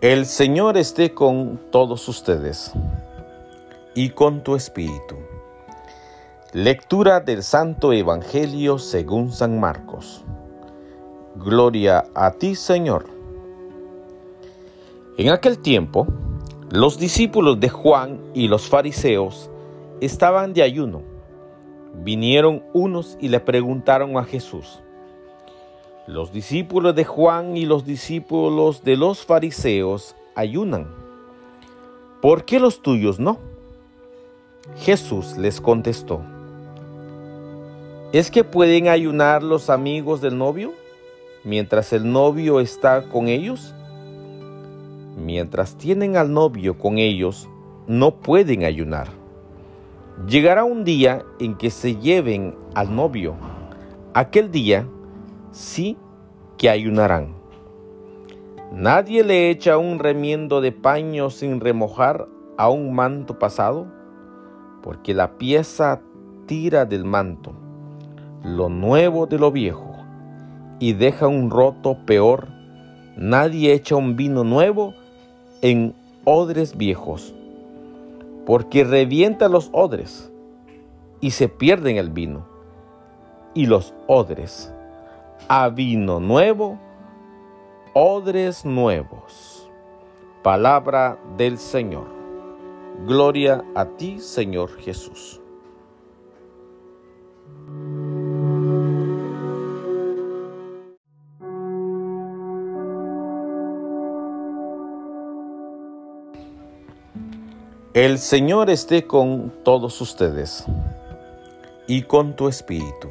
El Señor esté con todos ustedes y con tu espíritu. Lectura del Santo Evangelio según San Marcos. Gloria a ti, Señor. En aquel tiempo, los discípulos de Juan y los fariseos estaban de ayuno. Vinieron unos y le preguntaron a Jesús, los discípulos de Juan y los discípulos de los fariseos ayunan. ¿Por qué los tuyos no? Jesús les contestó. ¿Es que pueden ayunar los amigos del novio mientras el novio está con ellos? Mientras tienen al novio con ellos, no pueden ayunar. Llegará un día en que se lleven al novio. Aquel día sí que ayunarán. Nadie le echa un remiendo de paño sin remojar a un manto pasado, porque la pieza tira del manto lo nuevo de lo viejo y deja un roto peor. Nadie echa un vino nuevo en odres viejos, porque revienta los odres y se pierden el vino y los odres a vino nuevo, odres nuevos. Palabra del Señor. Gloria a ti, Señor Jesús. El Señor esté con todos ustedes y con tu espíritu.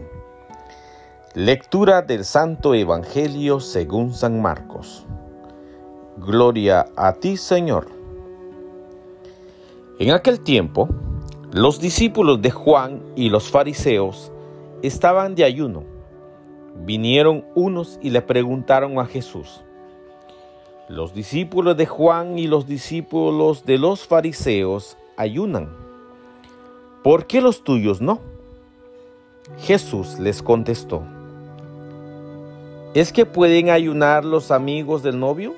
Lectura del Santo Evangelio según San Marcos. Gloria a ti, Señor. En aquel tiempo, los discípulos de Juan y los fariseos estaban de ayuno. Vinieron unos y le preguntaron a Jesús, los discípulos de Juan y los discípulos de los fariseos ayunan. ¿Por qué los tuyos no? Jesús les contestó, ¿Es que pueden ayunar los amigos del novio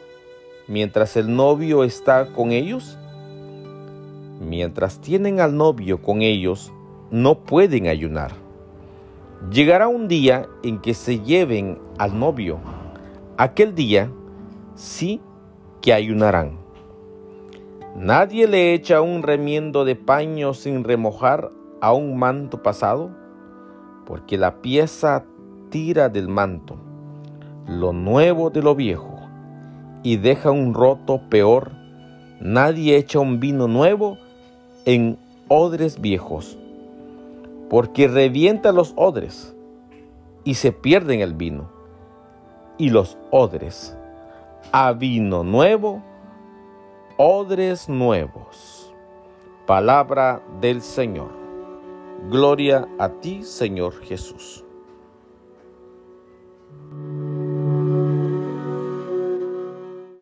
mientras el novio está con ellos? Mientras tienen al novio con ellos, no pueden ayunar. Llegará un día en que se lleven al novio. Aquel día sí que ayunarán. Nadie le echa un remiendo de paño sin remojar a un manto pasado, porque la pieza tira del manto lo nuevo de lo viejo y deja un roto peor. Nadie echa un vino nuevo en odres viejos, porque revienta los odres y se pierden el vino. Y los odres a vino nuevo, odres nuevos. Palabra del Señor. Gloria a ti, Señor Jesús.